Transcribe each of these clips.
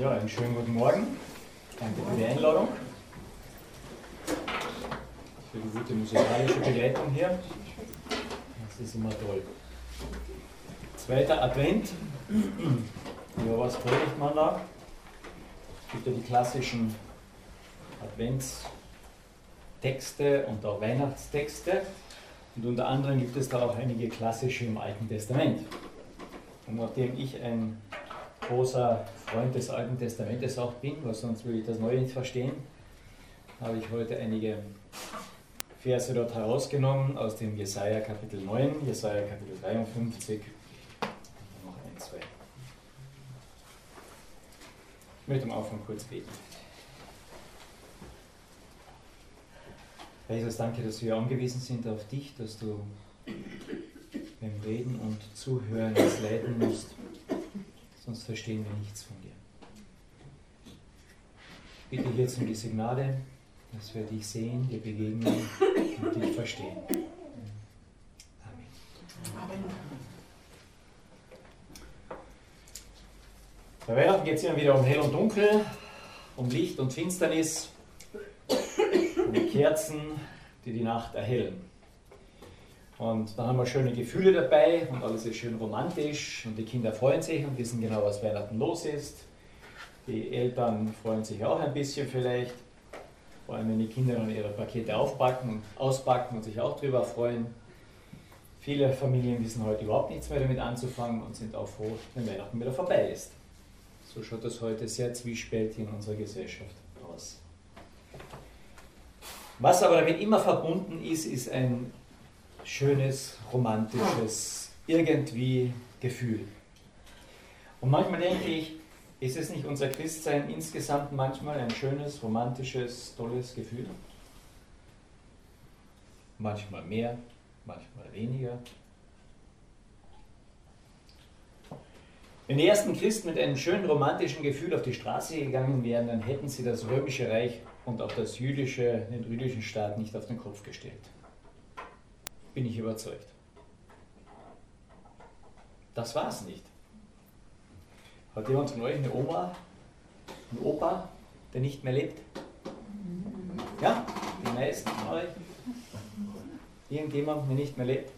Ja, einen schönen guten Morgen. Danke für die Einladung. Für die gute musikalische Begleitung hier. Das ist immer toll. Zweiter Advent. Ja, was predigt man da? Es gibt ja die klassischen Adventstexte und auch Weihnachtstexte. Und unter anderem gibt es da auch einige klassische im Alten Testament. Und nachdem ich ein großer Freund des Alten Testamentes auch bin, weil sonst würde ich das Neue nicht verstehen, habe ich heute einige Verse dort herausgenommen aus dem Jesaja Kapitel 9, Jesaja Kapitel 53 und noch ein, zwei. Ich möchte am Anfang kurz beten. Jesus, danke, dass wir angewiesen sind auf dich, dass du beim Reden und Zuhören uns leiten musst sonst verstehen wir nichts von dir. Ich bitte jetzt um diese Gnade, dass wir dich sehen, dir begegnen und dich verstehen. Amen. Bei Weihnachten geht es immer wieder um Hell und Dunkel, um Licht und Finsternis, um die Kerzen, die die Nacht erhellen. Und dann haben wir schöne Gefühle dabei und alles ist schön romantisch und die Kinder freuen sich und wissen genau, was Weihnachten los ist. Die Eltern freuen sich auch ein bisschen vielleicht, vor allem wenn die Kinder dann ihre Pakete aufpacken auspacken und sich auch darüber freuen. Viele Familien wissen heute überhaupt nichts mehr damit anzufangen und sind auch froh, wenn Weihnachten wieder vorbei ist. So schaut das heute sehr zwiespältig in unserer Gesellschaft aus. Was aber damit immer verbunden ist, ist ein schönes, romantisches, irgendwie Gefühl. Und manchmal denke ich, ist es nicht unser Christsein insgesamt manchmal ein schönes, romantisches, tolles Gefühl? Manchmal mehr, manchmal weniger. Wenn die ersten Christen mit einem schönen romantischen Gefühl auf die Straße gegangen wären, dann hätten sie das römische Reich und auch das jüdische, den jüdischen Staat nicht auf den Kopf gestellt bin ich überzeugt. Das war es nicht. Hat jemand von euch eine Oma, einen Opa, der nicht mehr lebt? Ja, die meisten von euch. Irgendjemand, der nicht mehr lebt?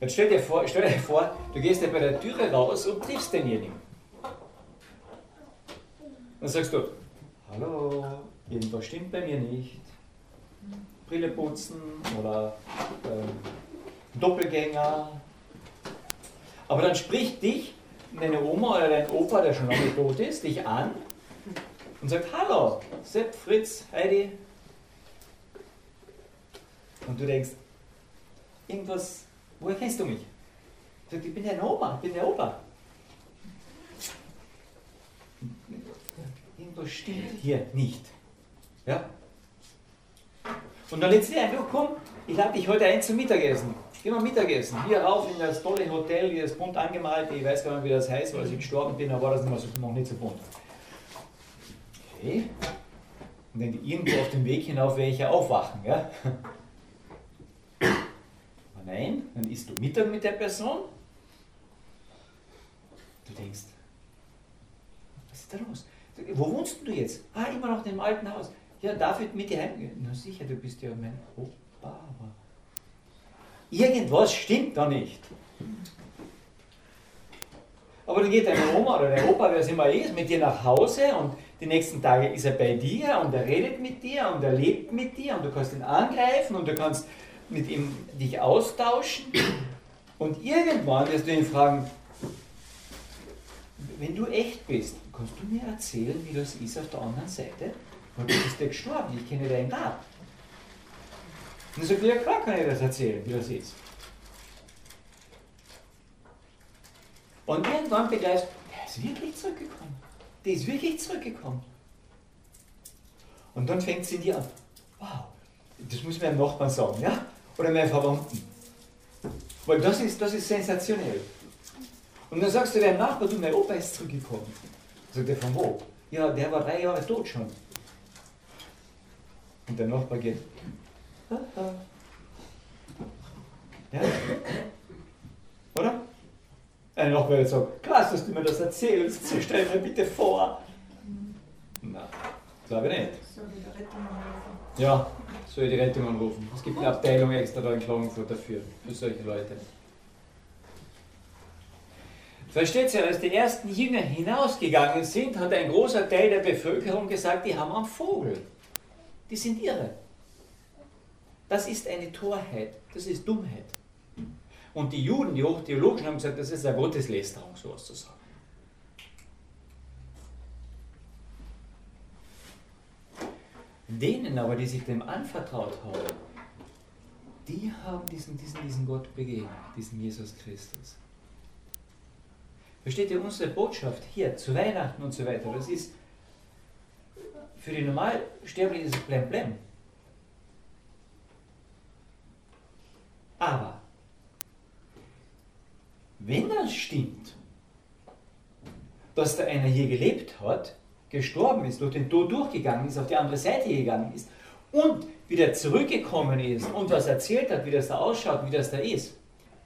Jetzt stell dir, vor, stell dir vor, du gehst ja bei der Türe raus und triffst denjenigen. Dann sagst du, hallo, irgendwas stimmt bei mir nicht. Brille oder ähm, Doppelgänger. Aber dann spricht dich deine Oma oder dein Opa, der schon lange tot ist, dich an und sagt, hallo, Sepp, Fritz, Heidi. Und du denkst, irgendwas, woher kennst du mich? Sagt, ich bin deine Oma, ich bin der Opa. Irgendwas stimmt hier nicht. Ja? Und dann lädst du dir einfach, komm, ich lade dich heute ein zum Mittagessen. Geh mal Mittagessen. Hier rauf in das tolle Hotel, hier ist bunt angemalt. Ich weiß gar nicht, wie das heißt, weil ich gestorben bin, da war das noch nicht so bunt. Okay. Und dann irgendwo auf dem Weg hinauf werde ich ja aufwachen, ja? Aber nein, dann isst du Mittag mit der Person. Du denkst, was ist da los? Wo wohnst du jetzt? Ah, immer noch in dem alten Haus. Ja, David mit dir heim. Na sicher, du bist ja mein Opa, aber irgendwas stimmt da nicht. Aber dann geht deine Oma oder der Opa, wer es immer ist, mit dir nach Hause und die nächsten Tage ist er bei dir und er redet mit dir und er lebt mit dir und du kannst ihn angreifen und du kannst mit ihm dich austauschen. Und irgendwann wirst du ihn fragen, wenn du echt bist, kannst du mir erzählen, wie das ist auf der anderen Seite? Und du bist ja gestorben, ich kenne deinen Grab. Und dann sagt er, ja klar kann ich das erzählen, wie das ist. Und irgendwann begreifst der ist wirklich zurückgekommen. Der ist wirklich zurückgekommen. Und dann fängt sie in dir an. Wow, das muss meinem Nachbarn sagen, ja? Oder meinem Verwandten. Weil das ist, das ist sensationell. Und dann sagst du deinem Nachbarn, du, mein Opa ist zurückgekommen. Sagt er, von wo? Ja, der war drei Jahre tot schon. Und der Nachbar geht. Ja? Oder? Ein Nachbar wird sagen, krass, dass du mir das erzählst, stell mir bitte vor. Nein, glaube ich nicht. Ja, soll ich die Rettung anrufen. Es gibt eine Abteilung extra da in Klagenfurt dafür, für solche Leute. Versteht ihr, als die ersten Jünger hinausgegangen sind, hat ein großer Teil der Bevölkerung gesagt, die haben einen Vogel. Die sind irre. Das ist eine Torheit, das ist Dummheit. Und die Juden, die Hochtheologischen, haben gesagt, das ist eine Gotteslästerung, sowas zu sagen. Denen aber, die sich dem anvertraut haben, die haben diesen, diesen, diesen Gott begegnet, diesen Jesus Christus. Versteht ihr unsere Botschaft hier zu Weihnachten und so weiter? Das ist für die Normalsterblichen ist es blem blem. Aber wenn das stimmt, dass da einer hier gelebt hat, gestorben ist, durch den Tod durchgegangen ist, auf die andere Seite gegangen ist und wieder zurückgekommen ist und was erzählt hat, wie das da ausschaut, wie das da ist,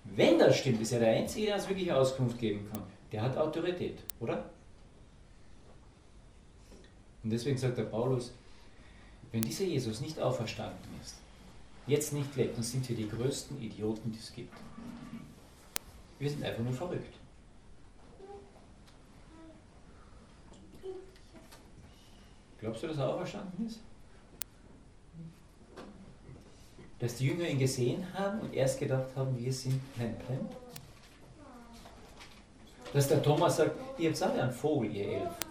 wenn das stimmt, ist er der Einzige, der uns wirklich Auskunft geben kann. Der hat Autorität, oder? Und deswegen sagt der Paulus, wenn dieser Jesus nicht auferstanden ist, jetzt nicht lebt, dann sind wir die größten Idioten, die es gibt. Wir sind einfach nur verrückt. Glaubst du, dass er auferstanden ist? Dass die Jünger ihn gesehen haben und erst gedacht haben, wir sind Plemplem? Dass der Thomas sagt, ihr alle einen Vogel, ihr Elf.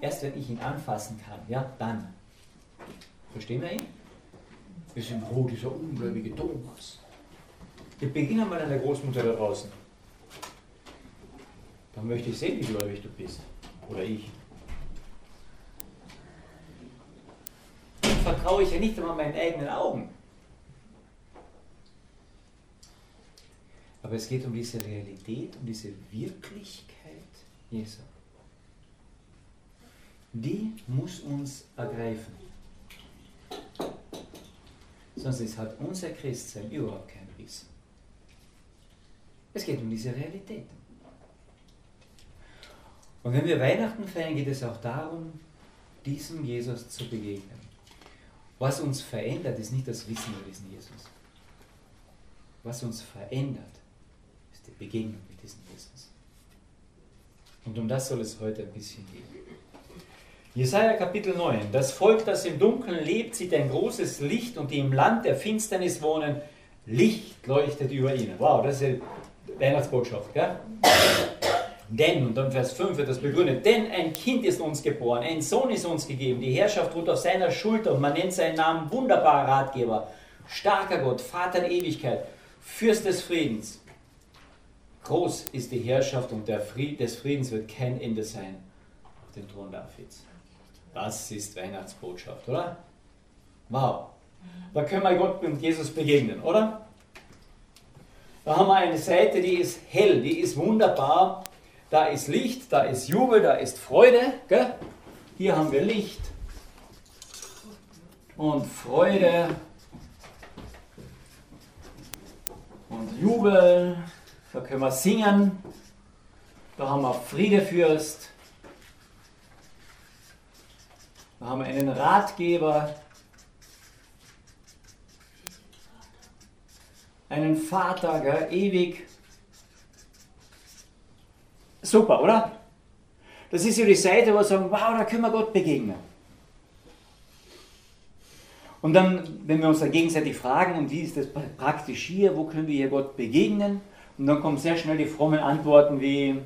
Erst wenn ich ihn anfassen kann, ja, dann. Verstehen wir ihn? Wir sind, oh, dieser ungläubige Thomas. Wir beginnen mal an der Großmutter da draußen. Dann möchte ich sehen, wie gläubig du bist. Oder ich. Dann vertraue ich ja nicht einmal meinen eigenen Augen. Aber es geht um diese Realität, um diese Wirklichkeit Jesu. Die muss uns ergreifen. Sonst hat unser Christsein überhaupt keinen Biss. Es geht um diese Realität. Und wenn wir Weihnachten feiern, geht es auch darum, diesem Jesus zu begegnen. Was uns verändert, ist nicht das Wissen über diesen Jesus. Was uns verändert, ist die Begegnung mit diesem Jesus. Und um das soll es heute ein bisschen gehen. Jesaja Kapitel 9. Das Volk, das im Dunkeln lebt, sieht ein großes Licht und die im Land der Finsternis wohnen, Licht leuchtet über ihnen. Wow, das ist eine Weihnachtsbotschaft, gell? Denn, und dann Vers 5 wird das begründet, denn ein Kind ist uns geboren, ein Sohn ist uns gegeben, die Herrschaft ruht auf seiner Schulter und man nennt seinen Namen wunderbarer Ratgeber, starker Gott, Vater der Ewigkeit, Fürst des Friedens. Groß ist die Herrschaft und der Fried, des Friedens wird kein Ende sein auf dem Thron Davids. Das ist Weihnachtsbotschaft, oder? Wow. Da können wir Gott und Jesus begegnen, oder? Da haben wir eine Seite, die ist hell, die ist wunderbar da ist Licht, da ist Jubel, da ist Freude. Gell? Hier haben wir Licht und Freude und Jubel. Da können wir singen. Da haben wir Friedefürst. Da haben wir einen Ratgeber. Einen Vater, gell, ewig Super, oder? Das ist ja die Seite, wo wir sagen, wow, da können wir Gott begegnen. Und dann, wenn wir uns dann gegenseitig fragen, und wie ist das praktisch hier, wo können wir hier Gott begegnen? Und dann kommen sehr schnell die frommen Antworten wie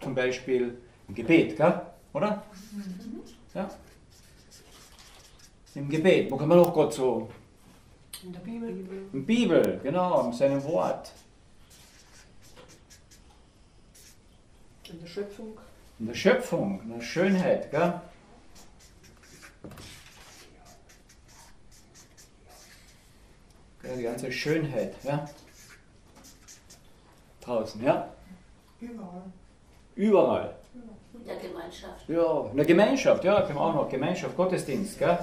zum Beispiel im Gebet, gell? oder? Ja. Im Gebet, wo kann man auch Gott so? In der Bibel. In der Bibel, genau, in seinem Wort. In der Schöpfung. In der Schöpfung, in der Schönheit, gell? Die ganze Schönheit, ja? Draußen, ja? Überall. Überall. In der Gemeinschaft. Ja, in der Gemeinschaft, ja, können wir auch noch. Gemeinschaft, Gottesdienst, gell?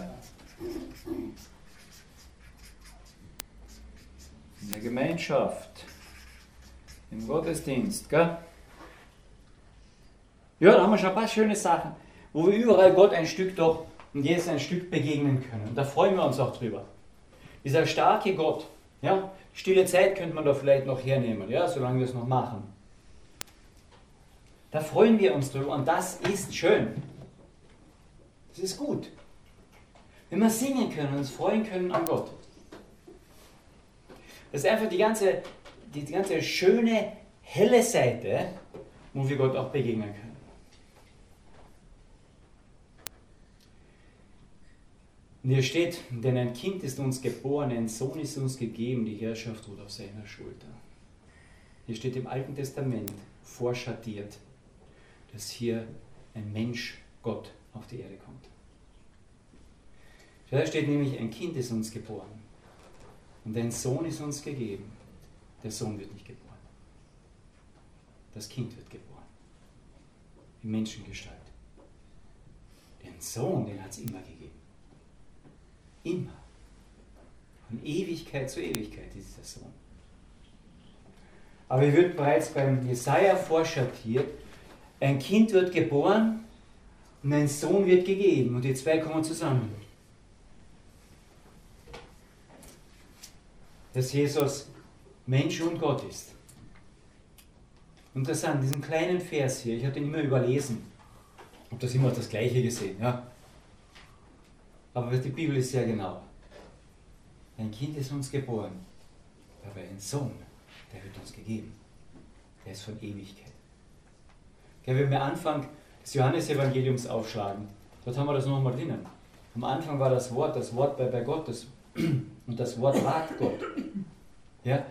In der Gemeinschaft. Im Gottesdienst, gell? Ja, da haben wir schon ein paar schöne Sachen, wo wir überall Gott ein Stück doch und Jesus ein Stück begegnen können. Und da freuen wir uns auch drüber. Dieser starke Gott, ja, stille Zeit könnte man da vielleicht noch hernehmen, ja, solange wir es noch machen. Da freuen wir uns drüber und das ist schön. Das ist gut. Wenn wir singen können und uns freuen können an Gott. Das ist einfach die ganze, die ganze schöne, helle Seite, wo wir Gott auch begegnen können. Und hier steht, denn ein Kind ist uns geboren, ein Sohn ist uns gegeben, die Herrschaft ruht auf seiner Schulter. Hier steht im Alten Testament vorschattiert, dass hier ein Mensch, Gott, auf die Erde kommt. Da steht nämlich, ein Kind ist uns geboren und ein Sohn ist uns gegeben. Der Sohn wird nicht geboren. Das Kind wird geboren. In Menschengestalt. Den Sohn, den hat es immer gegeben. Immer. Von Ewigkeit zu Ewigkeit ist der Sohn. Aber hier wird bereits beim Jesaja vorschattiert, ein Kind wird geboren und ein Sohn wird gegeben. Und die zwei kommen zusammen. Dass Jesus Mensch und Gott ist. Interessant, diesen kleinen Vers hier, ich habe den immer überlesen. Habe das immer das Gleiche gesehen. Ja? Aber die Bibel ist sehr genau. Ein Kind ist uns geboren, aber ein Sohn, der wird uns gegeben. Der ist von Ewigkeit. wenn wir Anfang des Johannesevangeliums aufschlagen, dort haben wir das nochmal drinnen. Am Anfang war das Wort, das Wort bei, bei Gott, das, und das Wort war Gott. Ja?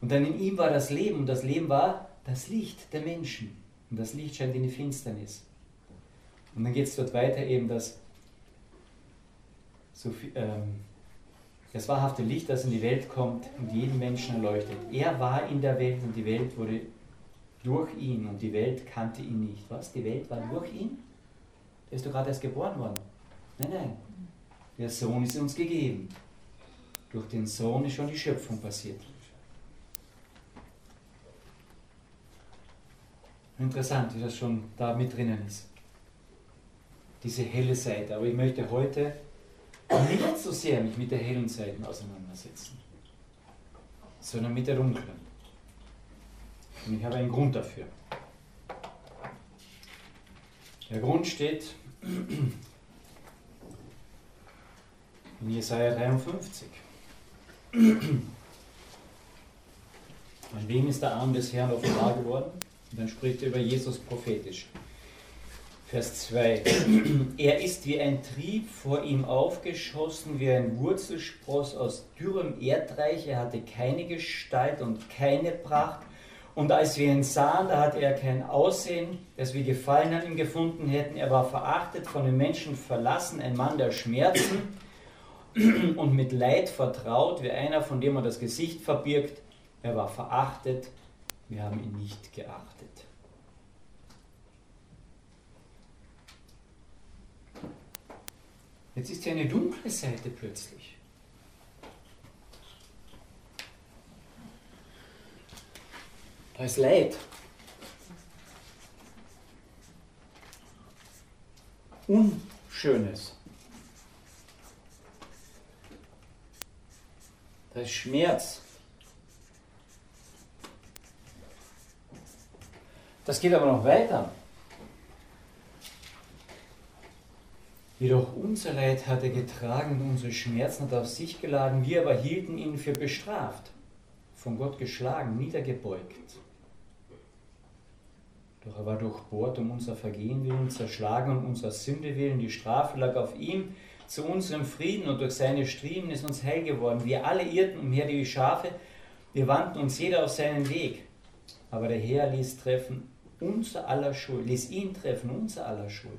Und dann in ihm war das Leben, und das Leben war das Licht der Menschen. Und das Licht scheint in die Finsternis. Und dann geht es dort weiter eben, dass so viel, ähm, das wahrhafte Licht, das in die Welt kommt und jeden Menschen erleuchtet. Er war in der Welt und die Welt wurde durch ihn und die Welt kannte ihn nicht. Was? Die Welt war durch ihn? Der ist doch gerade erst geboren worden. Nein, nein. Der Sohn ist uns gegeben. Durch den Sohn ist schon die Schöpfung passiert. Interessant, wie das schon da mit drinnen ist. Diese helle Seite. Aber ich möchte heute nicht so sehr mich mit der hellen Seite auseinandersetzen, sondern mit der dunklen. Und ich habe einen Grund dafür. Der Grund steht in Jesaja 53. An wem ist der Arm des Herrn offenbar geworden? Und dann spricht er über Jesus prophetisch. Vers 2. Er ist wie ein Trieb vor ihm aufgeschossen, wie ein Wurzelspross aus dürrem Erdreich. Er hatte keine Gestalt und keine Pracht. Und als wir ihn sahen, da hatte er kein Aussehen, das wir gefallen an ihm gefunden hätten. Er war verachtet, von den Menschen verlassen, ein Mann der Schmerzen und mit Leid vertraut, wie einer, von dem man das Gesicht verbirgt. Er war verachtet, wir haben ihn nicht geachtet. Jetzt ist hier eine dunkle Seite plötzlich. Da ist Leid. Unschönes. Da ist Schmerz. Das geht aber noch weiter. Jedoch unser Leid hat er getragen und unsere Schmerzen hat er auf sich geladen. Wir aber hielten ihn für bestraft, von Gott geschlagen, niedergebeugt. Doch er war durchbohrt um unser Vergehen willen, zerschlagen um unserer Sünde willen. Die Strafe lag auf ihm zu unserem Frieden und durch seine Striemen ist uns heil geworden. Wir alle irrten umher wie Schafe, wir wandten uns jeder auf seinen Weg. Aber der Herr ließ treffen unser aller Schuld, ließ ihn treffen unser aller Schuld.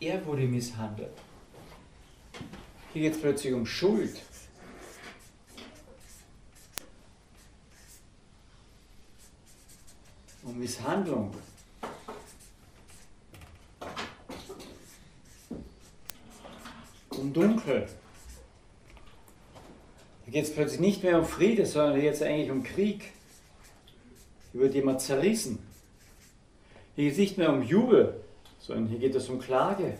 Er wurde misshandelt. Hier geht es plötzlich um Schuld. Um Misshandlung. Um Dunkel. Da geht es plötzlich nicht mehr um Friede, sondern jetzt eigentlich um Krieg. Hier wird jemand zerrissen. Hier geht es nicht mehr um Jubel, sondern hier geht es um Klage.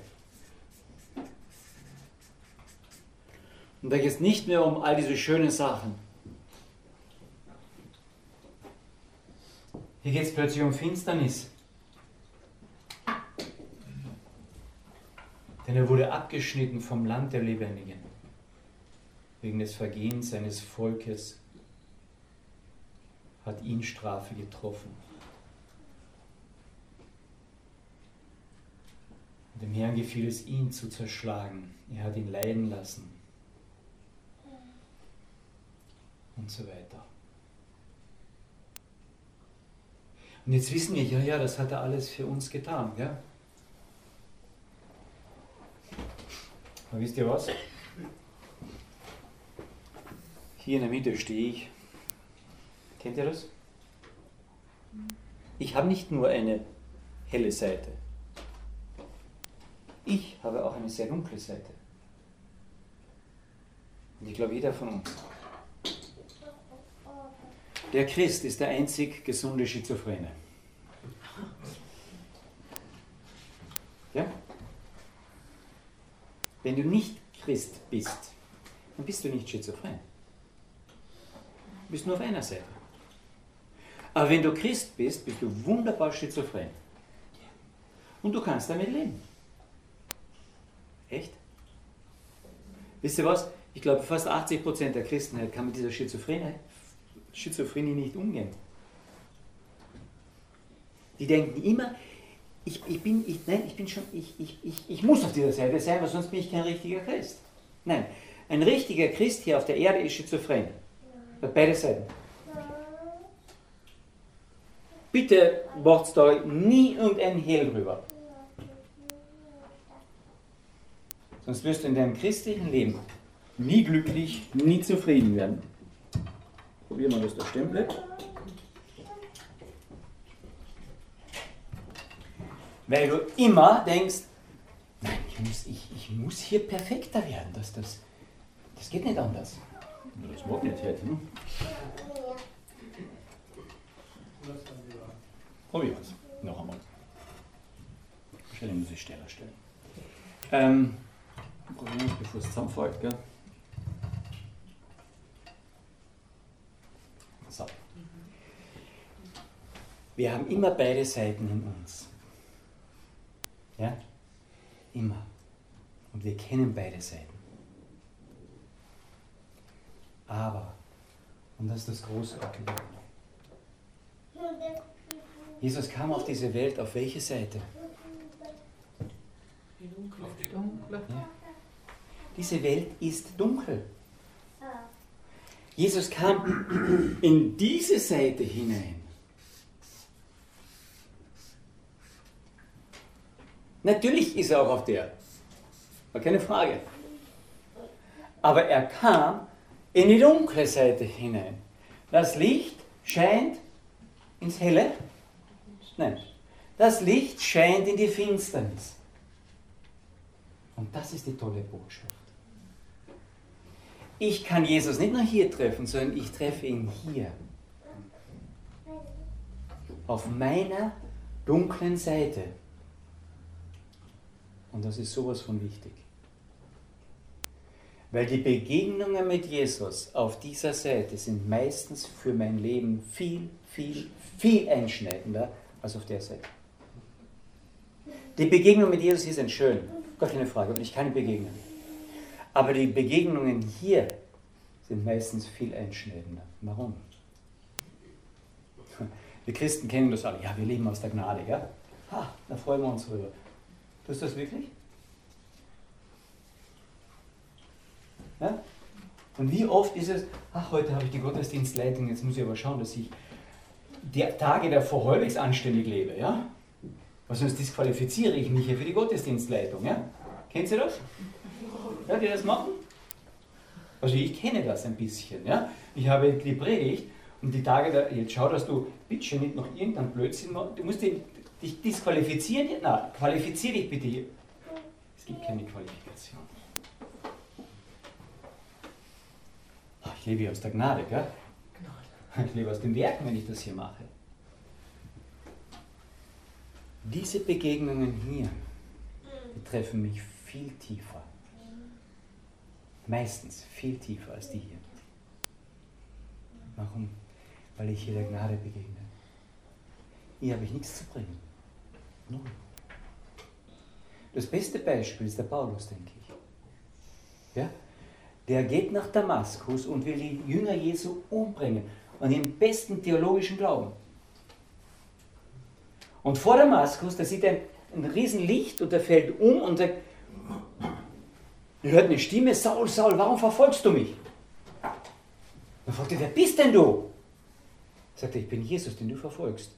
Und da geht es nicht mehr um all diese schönen Sachen. Hier geht es plötzlich um Finsternis. Denn er wurde abgeschnitten vom Land der Lebendigen wegen des Vergehens seines Volkes hat ihn Strafe getroffen. Dem Herrn gefiel es, ihn zu zerschlagen. Er hat ihn leiden lassen. Und so weiter. Und jetzt wissen wir, ja, ja, das hat er alles für uns getan. Ja? Aber wisst ihr was? Hier in der Mitte stehe ich. Kennt ihr das? Ich habe nicht nur eine helle Seite. Ich habe auch eine sehr dunkle Seite. Und ich glaube, jeder von uns. Der Christ ist der einzig gesunde Schizophrene. Ja? Wenn du nicht Christ bist, dann bist du nicht schizophren. Du bist nur auf einer Seite. Aber wenn du Christ bist, bist du wunderbar schizophren. Und du kannst damit leben. Echt? Wisst ihr was? Ich glaube, fast 80% der Christenheit kann mit dieser Schizophrenie, Schizophrenie nicht umgehen. Die denken immer, ich, ich bin, ich, nein, ich bin schon, ich, ich, ich, ich muss auf dieser Seite sein, weil sonst bin ich kein richtiger Christ. Nein, ein richtiger Christ hier auf der Erde ist schizophren. Bei beide Seiten. Bitte macht da nie irgendein Hehl drüber. Sonst wirst du in deinem christlichen Leben nie glücklich, nie zufrieden werden. Probieren wir das, das Stempel. Weil du immer denkst, nein, ich muss, ich, ich muss hier perfekter werden. Das, das, das geht nicht anders. Das mag nicht heute. Ne? Probieren wir es. Noch einmal. Wahrscheinlich muss ich schneller stellen. Ähm, probieren wir es, bevor es zusammenfällt, gell? So. Wir haben immer beide Seiten in uns. Ja? Immer. Und wir kennen beide Seiten. Aber, und das ist das Großartige, Jesus kam auf diese Welt auf welche Seite? Die dunkle. Die dunkle. Ja. Diese Welt ist dunkel. Jesus kam in diese Seite hinein. Natürlich ist er auch auf der. War keine Frage. Aber er kam in die dunkle Seite hinein. Das Licht scheint ins Helle. Nein. Das Licht scheint in die Finsternis. Und das ist die tolle Botschaft. Ich kann Jesus nicht nur hier treffen, sondern ich treffe ihn hier. Auf meiner dunklen Seite. Und das ist sowas von wichtig. Weil die Begegnungen mit Jesus auf dieser Seite sind meistens für mein Leben viel, viel, viel einschneidender als auf der Seite. Die Begegnungen mit Jesus hier sind schön, gar keine Frage, und ich kann begegnen. Aber die Begegnungen hier sind meistens viel einschneidender. Warum? Wir Christen kennen das alle. Ja, wir leben aus der Gnade, ja? Ha, da freuen wir uns drüber. Tust du das wirklich? Ja? Und wie oft ist es, ach, heute habe ich die Gottesdienstleitung, jetzt muss ich aber schauen, dass ich die Tage davor halbwegs anständig lebe, ja? Weil sonst disqualifiziere ich mich hier für die Gottesdienstleitung, ja? Kennt ihr das? Ja, die das machen? Also ich kenne das ein bisschen, ja? Ich habe die Predigt und die Tage, da, jetzt schau, dass du bitte nicht noch irgendeinen Blödsinn machst, du musst dich, dich disqualifizieren, na, qualifiziere dich bitte. Es gibt keine Qualifikation. Ach, Ich lebe hier aus der Gnade, gell? Ich lebe aus den Werken, wenn ich das hier mache. Diese Begegnungen hier, die treffen mich viel tiefer. Meistens viel tiefer als die hier. Warum? Weil ich hier der Gnade begegne. Hier habe ich nichts zu bringen. Null. Das beste Beispiel ist der Paulus, denke ich. Ja? Der geht nach Damaskus und will die Jünger Jesu umbringen. Und im besten theologischen Glauben. Und vor Damaskus, da sieht er ein, ein Licht und er fällt um und er hört eine Stimme, Saul, Saul, warum verfolgst du mich? Dann fragt er, wer bist denn du? Sagt er, ich bin Jesus, den du verfolgst.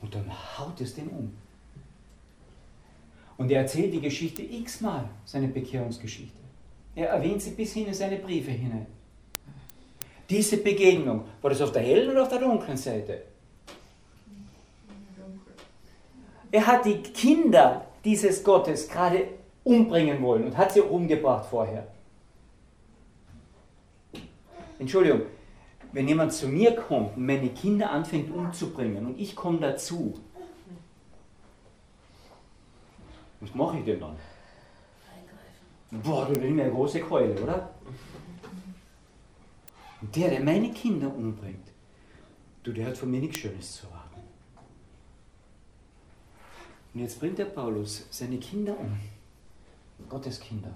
Und dann haut es den um. Und er erzählt die Geschichte x-mal, seine Bekehrungsgeschichte. Er erwähnt sie bis hin in seine Briefe hinein. Diese Begegnung, war das auf der hellen oder auf der dunklen Seite? Er hat die Kinder dieses Gottes gerade umbringen wollen und hat sie umgebracht vorher. Entschuldigung, wenn jemand zu mir kommt und meine Kinder anfängt umzubringen und ich komme dazu, was mache ich denn dann? Boah, du nimmst mir eine große Keule, oder? Und der, der meine Kinder umbringt, du, der hat von mir nichts Schönes zu erwarten. Und jetzt bringt der Paulus seine Kinder um. Gottes Kinder.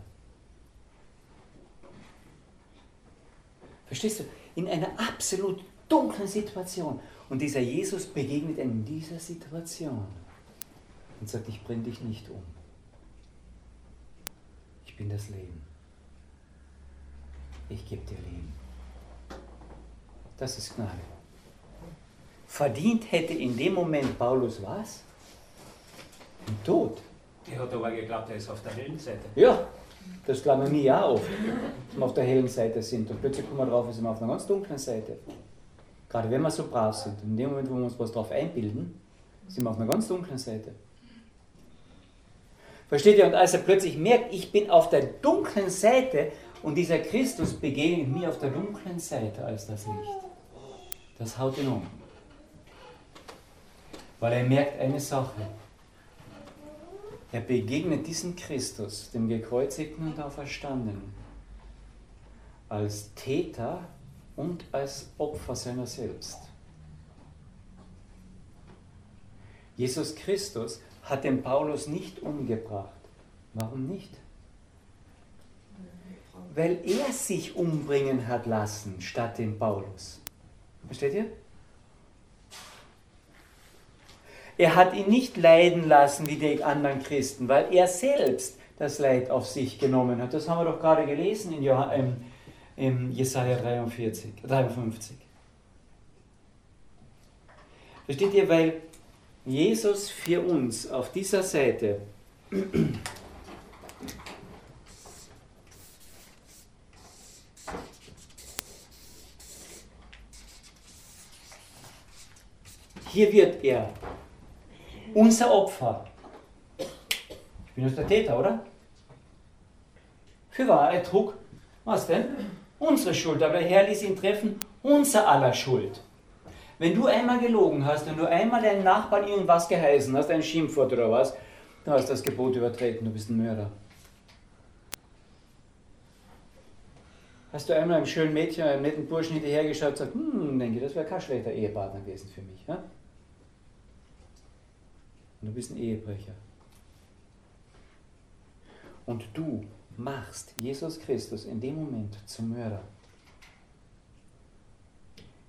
Verstehst du? In einer absolut dunklen Situation. Und dieser Jesus begegnet in dieser Situation und sagt, ich bringe dich nicht um. Ich bin das Leben. Ich gebe dir Leben. Das ist Gnade. Verdient hätte in dem Moment Paulus was? Den Tod. Die hat aber geglaubt, er ist auf der hellen Seite. Ja, das glauben wir ja oft, dass wir auf der hellen Seite sind. Und plötzlich kommen wir drauf, sind wir auf einer ganz dunklen Seite. Gerade wenn wir so brav sind. In dem Moment, wo wir uns was drauf einbilden, sind wir auf einer ganz dunklen Seite. Versteht ihr? Und als er plötzlich merkt, ich bin auf der dunklen Seite und dieser Christus begegnet mir auf der dunklen Seite als das Licht, das haut ihn um. Weil er merkt eine Sache. Er begegnet diesem Christus, dem gekreuzigten und auferstandenen, als Täter und als Opfer seiner selbst. Jesus Christus hat den Paulus nicht umgebracht. Warum nicht? Weil er sich umbringen hat lassen statt den Paulus. Versteht ihr? Er hat ihn nicht leiden lassen wie die anderen Christen, weil er selbst das Leid auf sich genommen hat. Das haben wir doch gerade gelesen in, Johann, ähm, in Jesaja 43, 53. Versteht ihr, weil Jesus für uns auf dieser Seite hier wird er unser Opfer. Ich bin jetzt der Täter, oder? Für wahr, er trug, was denn? Unsere Schuld, aber der Herr ließ ihn treffen, unser aller Schuld. Wenn du einmal gelogen hast und du einmal deinen Nachbarn irgendwas geheißen hast, ein Schimpfwort oder was, dann hast du das Gebot übertreten, du bist ein Mörder. Hast du einmal einem schönen Mädchen, einem netten Burschen hinterhergeschaut und gesagt, hm, denke, das wäre kein schlechter Ehepartner gewesen für mich. Ja? Und du bist ein Ehebrecher. Und du machst Jesus Christus in dem Moment zum Mörder.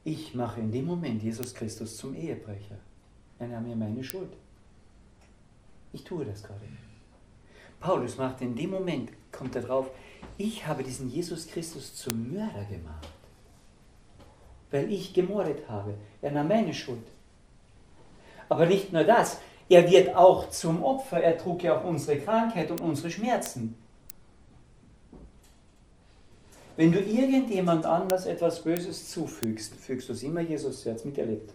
Ich mache in dem Moment Jesus Christus zum Ehebrecher. Er nahm mir meine Schuld. Ich tue das gerade. Paulus macht in dem Moment, kommt er drauf, ich habe diesen Jesus Christus zum Mörder gemacht. Weil ich gemordet habe. Er nahm meine Schuld. Aber nicht nur das, er wird auch zum Opfer. Er trug ja auch unsere Krankheit und unsere Schmerzen. Wenn du irgendjemand anders etwas Böses zufügst, fügst du es immer Jesus. Er hat es miterlebt.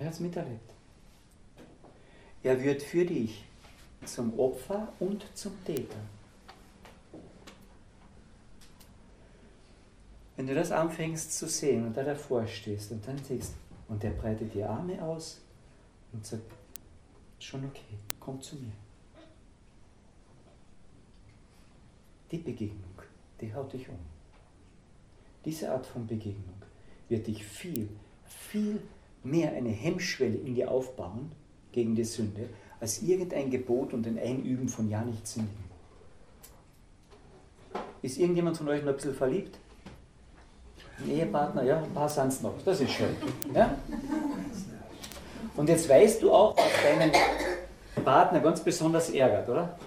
Er hat es miterlebt. Er wird für dich zum Opfer und zum Täter. Wenn du das anfängst zu sehen und da davor stehst und dann siehst, und er breitet die Arme aus und sagt, schon okay, komm zu mir. Die Begegnung, die haut dich um. Diese Art von Begegnung wird dich viel, viel mehr eine Hemmschwelle in dir aufbauen gegen die Sünde, als irgendein Gebot und ein Einüben von Ja nicht sündigen. Ist irgendjemand von euch noch ein bisschen verliebt? Ein Ehepartner, ja, ein paar sind es noch. Das ist schön. Ja? Und jetzt weißt du auch, was deinen Partner ganz besonders ärgert, oder?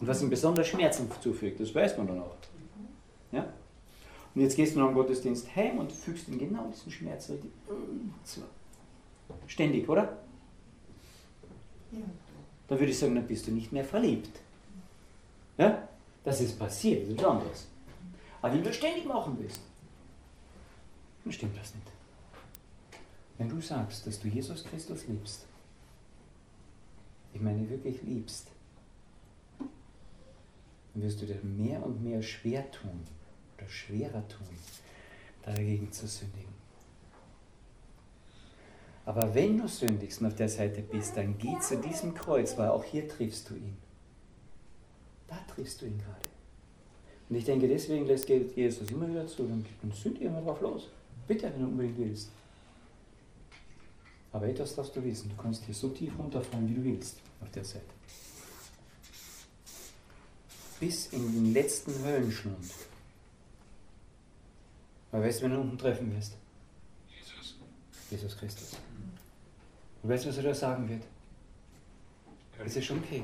Und was ihm besonders Schmerzen zufügt, das weiß man dann auch. Ja? Und jetzt gehst du nach dem Gottesdienst heim und fügst ihm genau diesen Schmerz zu. Ständig, oder? Ja. Da würde ich sagen, dann bist du nicht mehr verliebt. Ja? Das ist passiert, das ist was anderes. Aber wenn du ständig machen willst, dann stimmt das nicht. Wenn du sagst, dass du Jesus Christus liebst, ich meine wirklich liebst, dann wirst du dir mehr und mehr schwer tun oder schwerer tun, dagegen zu sündigen. Aber wenn du sündigst und auf der Seite bist, dann geh zu diesem Kreuz, weil auch hier triffst du ihn. Da triffst du ihn gerade. Und ich denke, deswegen lässt Jesus immer wieder zu, dann, sündige immer drauf los. Bitte, wenn du unbedingt willst. Aber etwas darfst du wissen, du kannst hier so tief runterfallen, wie du willst, auf der Seite. Bis in den letzten Höllenschlund. Aber weißt du, wenn du unten treffen wirst? Jesus. Jesus Christus. Und weißt du, was er da sagen wird? Es ist schon okay.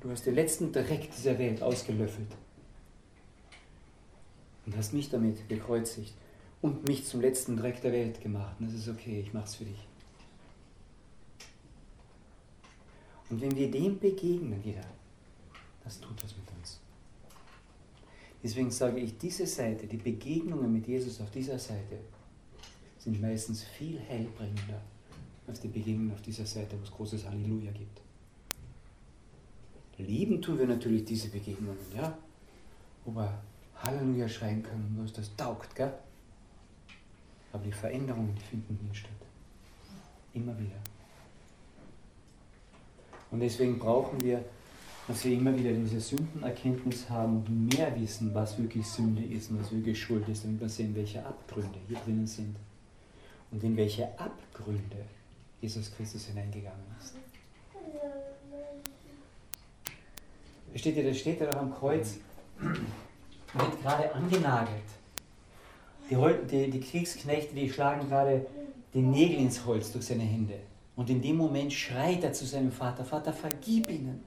Du hast den letzten Dreck dieser Welt ausgelöffelt. Und hast mich damit gekreuzigt und mich zum letzten Dreck der Welt gemacht. Und das ist okay, ich mach's für dich. Und wenn wir dem begegnen wieder, das tut was mit uns. Deswegen sage ich, diese Seite, die Begegnungen mit Jesus auf dieser Seite, sind meistens viel heilbringender als die Begegnungen auf dieser Seite, wo es großes Halleluja gibt. Lieben tun wir natürlich diese Begegnungen, ja? Wo wir Halleluja schreien können, wo es das taugt, gell? Aber die Veränderungen, finden hier statt. Immer wieder. Und deswegen brauchen wir, dass wir immer wieder diese Sündenerkenntnis haben und mehr wissen, was wirklich Sünde ist und was wirklich Schuld ist, damit wir sehen, welche Abgründe hier drinnen sind. Und in welche Abgründe Jesus Christus hineingegangen ist. Da steht ja doch am Kreuz, wird gerade angenagelt. Die, die, die Kriegsknechte, die schlagen gerade den Nägel ins Holz durch seine Hände. Und in dem Moment schreit er zu seinem Vater, Vater, vergib ihnen.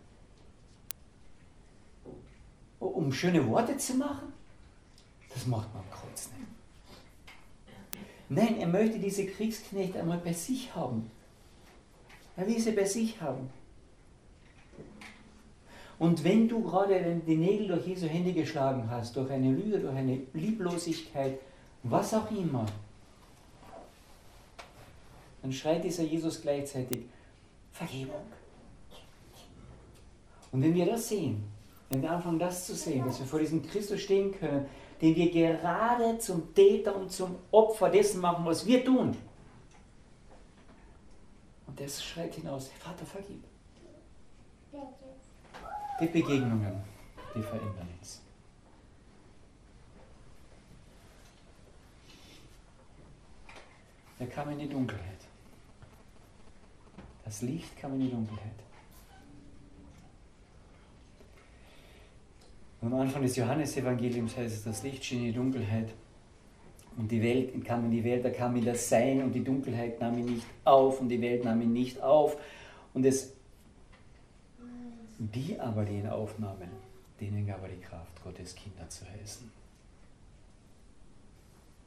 Um schöne Worte zu machen? Das macht man Kreuz nicht. Nein, er möchte diese Kriegsknechte einmal bei sich haben. Er will sie bei sich haben. Und wenn du gerade die Nägel durch Jesu Hände geschlagen hast, durch eine Lüge, durch eine Lieblosigkeit, was auch immer, dann schreit dieser Jesus gleichzeitig Vergebung. Und wenn wir das sehen, wenn wir anfangen, das zu sehen, dass wir vor diesem Christus stehen können, den wir gerade zum Täter und zum Opfer dessen machen, was wir tun. Und das schreit hinaus, Vater, vergib. Die Begegnungen, die verändern uns. Er kam in die Dunkelheit. Das Licht kam in die Dunkelheit. am Anfang des Johannesevangeliums heißt es, das Licht schien in die Dunkelheit und die Welt kam in die Welt, da kam in das Sein und die Dunkelheit nahm ihn nicht auf und die Welt nahm ihn nicht auf. Und es, die aber, die ihn aufnahmen, denen gab er die Kraft, Gottes Kinder zu heißen.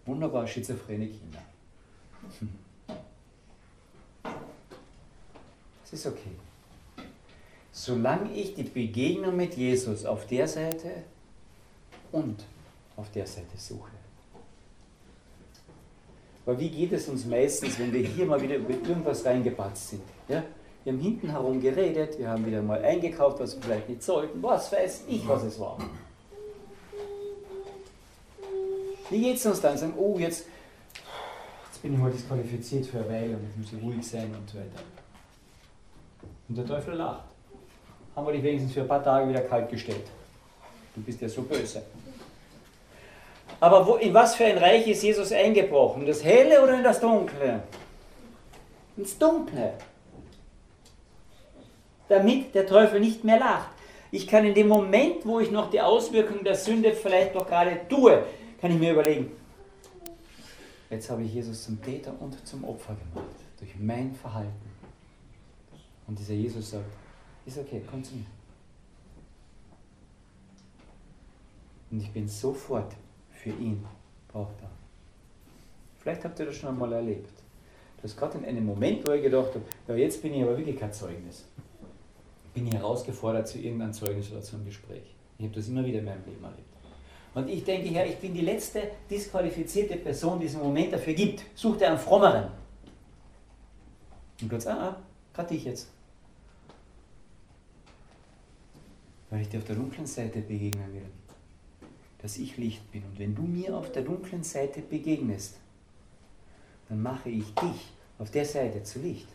Wunderbar schizophrene Kinder. Das ist okay. Solange ich die Begegnung mit Jesus auf der Seite und auf der Seite suche. Aber wie geht es uns meistens, wenn wir hier mal wieder über irgendwas reingepatzt sind? Ja? Wir haben hinten herum geredet, wir haben wieder mal eingekauft, was wir vielleicht nicht sollten, was weiß ich, was es war. Wie geht es uns dann? Sagen, oh, jetzt, jetzt bin ich mal disqualifiziert für eine Weile und ich muss ruhig sein und so weiter. Und der Teufel lacht. Haben wir dich wenigstens für ein paar Tage wieder kalt gestellt. Du bist ja so böse. Aber wo, in was für ein Reich ist Jesus eingebrochen? Das Helle oder in das Dunkle? Ins Dunkle. Damit der Teufel nicht mehr lacht. Ich kann in dem Moment, wo ich noch die Auswirkungen der Sünde vielleicht noch gerade tue, kann ich mir überlegen, jetzt habe ich Jesus zum Täter und zum Opfer gemacht, durch mein Verhalten. Und dieser Jesus sagt, ist okay, komm zu mir. Und ich bin sofort für ihn brauchbar. Vielleicht habt ihr das schon einmal erlebt. Das gerade in einem Moment, wo ich gedacht habe, ja, jetzt bin ich aber wirklich kein Zeugnis. Bin ich herausgefordert zu irgendeinem Zeugnis oder zu einem Gespräch. Ich habe das immer wieder in meinem Leben erlebt. Und ich denke, ja, ich bin die letzte disqualifizierte Person, die es im Moment dafür gibt. Such dir einen frommeren. Und Gott sagt, ah, ah, gerade ich jetzt. Weil ich dir auf der dunklen Seite begegnen will dass ich Licht bin. Und wenn du mir auf der dunklen Seite begegnest, dann mache ich dich auf der Seite zu Licht.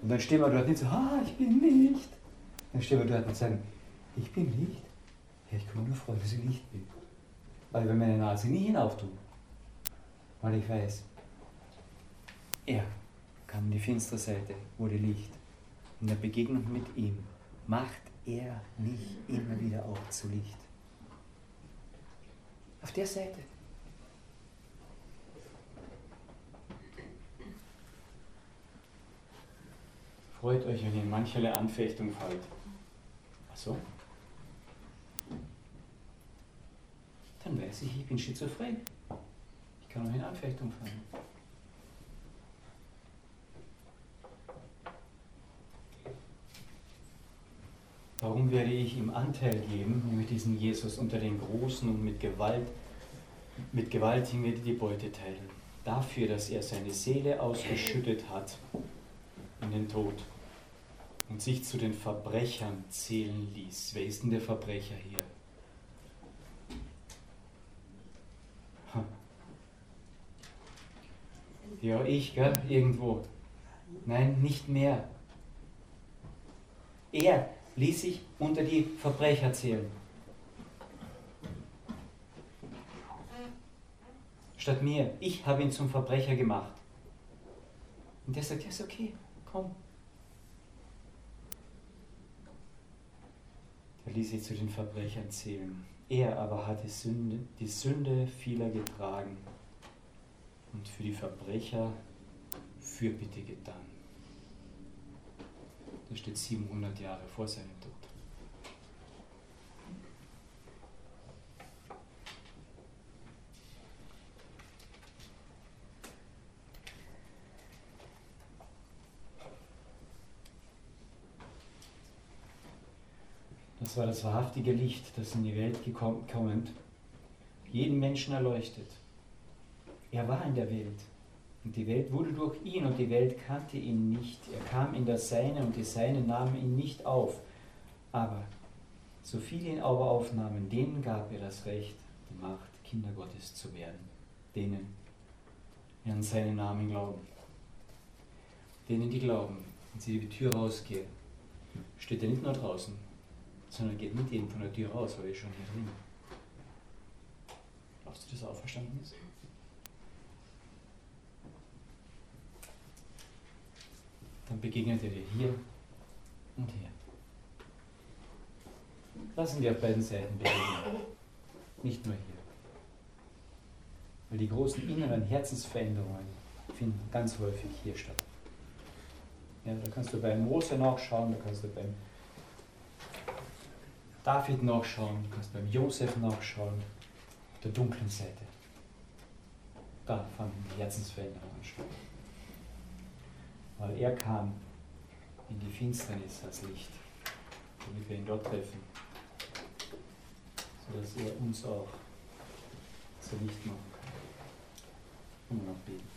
Und dann stehen wir dort nicht so, ah, ich bin Licht. Dann stehen wir dort und sagen, ich bin Licht. Ja, ich mir nur freuen, dass ich Licht bin. Weil wenn meine Nase nie hinauf tut, weil ich weiß, er kam in die finstere Seite, wurde Licht. In der Begegnung mit ihm macht er mich immer wieder auch zu Licht. Auf der Seite. Freut euch, wenn ihr in mancherlei Anfechtung fallt. Ach so? Dann weiß ich, ich bin schizophren. Ich kann auch in Anfechtung fallen. Warum werde ich ihm Anteil geben, nämlich diesen Jesus unter den Großen und mit Gewalt, mit Gewaltigen werde die Beute teilen? Dafür, dass er seine Seele ausgeschüttet hat in den Tod und sich zu den Verbrechern zählen ließ. Wer ist denn der Verbrecher hier? Ja, ich, gell? Irgendwo. Nein, nicht mehr. Er ließ sich unter die Verbrecher zählen. Statt mir, ich habe ihn zum Verbrecher gemacht. Und der sagt, ja, ist okay, komm. Er ließ sich zu den Verbrechern zählen. Er aber hat die Sünde, die Sünde vieler getragen und für die Verbrecher Fürbitte getan. Das steht 700 Jahre vor seinem Tod. Das war das wahrhaftige Licht, das in die Welt gekommen, jeden Menschen erleuchtet. Er war in der Welt. Und die Welt wurde durch ihn und die Welt kannte ihn nicht. Er kam in das Seine und die Seine nahmen ihn nicht auf. Aber so viele ihn aber aufnahmen, denen gab er das Recht, die Macht, Kinder Gottes zu werden. Denen, die an seinen Namen glauben. Denen, die glauben, wenn sie die Tür rausgehen, steht er nicht nur draußen, sondern geht mit ihnen von der Tür raus, weil er schon hier drin. Glaubst du, dass er auferstanden ist? Dann begegnet er dir hier und hier. Lassen wir auf beiden Seiten begegnen, nicht nur hier. Weil die großen inneren Herzensveränderungen finden ganz häufig hier statt. Ja, da kannst du beim Mose nachschauen, da kannst du beim David nachschauen, du kannst beim Josef nachschauen, der dunklen Seite. Da fanden die Herzensveränderungen statt weil er kam in die Finsternis als Licht, damit wir ihn dort treffen, sodass er uns auch zu Licht machen kann. Und noch beten.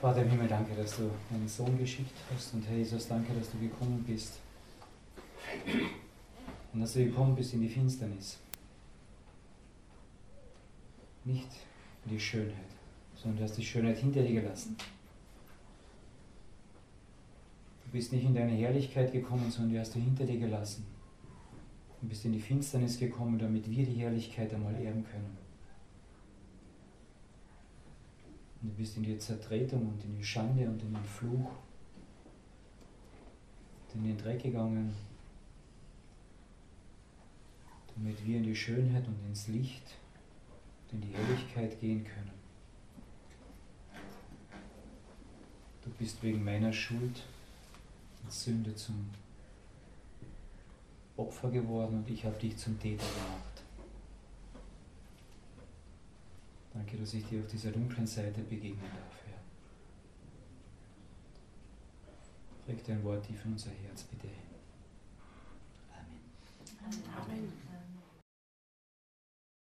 Vater im Himmel, danke, dass du deinen Sohn geschickt hast und Herr Jesus, danke, dass du gekommen bist. Und dass du gekommen bist in die Finsternis. Nicht die Schönheit, sondern du hast die Schönheit hinter dir gelassen. Du bist nicht in deine Herrlichkeit gekommen, sondern die hast du hinter dir gelassen. Du bist in die Finsternis gekommen, damit wir die Herrlichkeit einmal erben können. Und du bist in die Zertretung und in die Schande und in den Fluch, in den Dreck gegangen, damit wir in die Schönheit und ins Licht und in die Herrlichkeit gehen können. Du bist wegen meiner Schuld und Sünde zum Opfer geworden und ich habe dich zum Täter gemacht. Danke, dass ich dir auf dieser dunklen Seite begegnen darf, Herr. Präg dein Wort tief in unser Herz, bitte. Amen. Amen.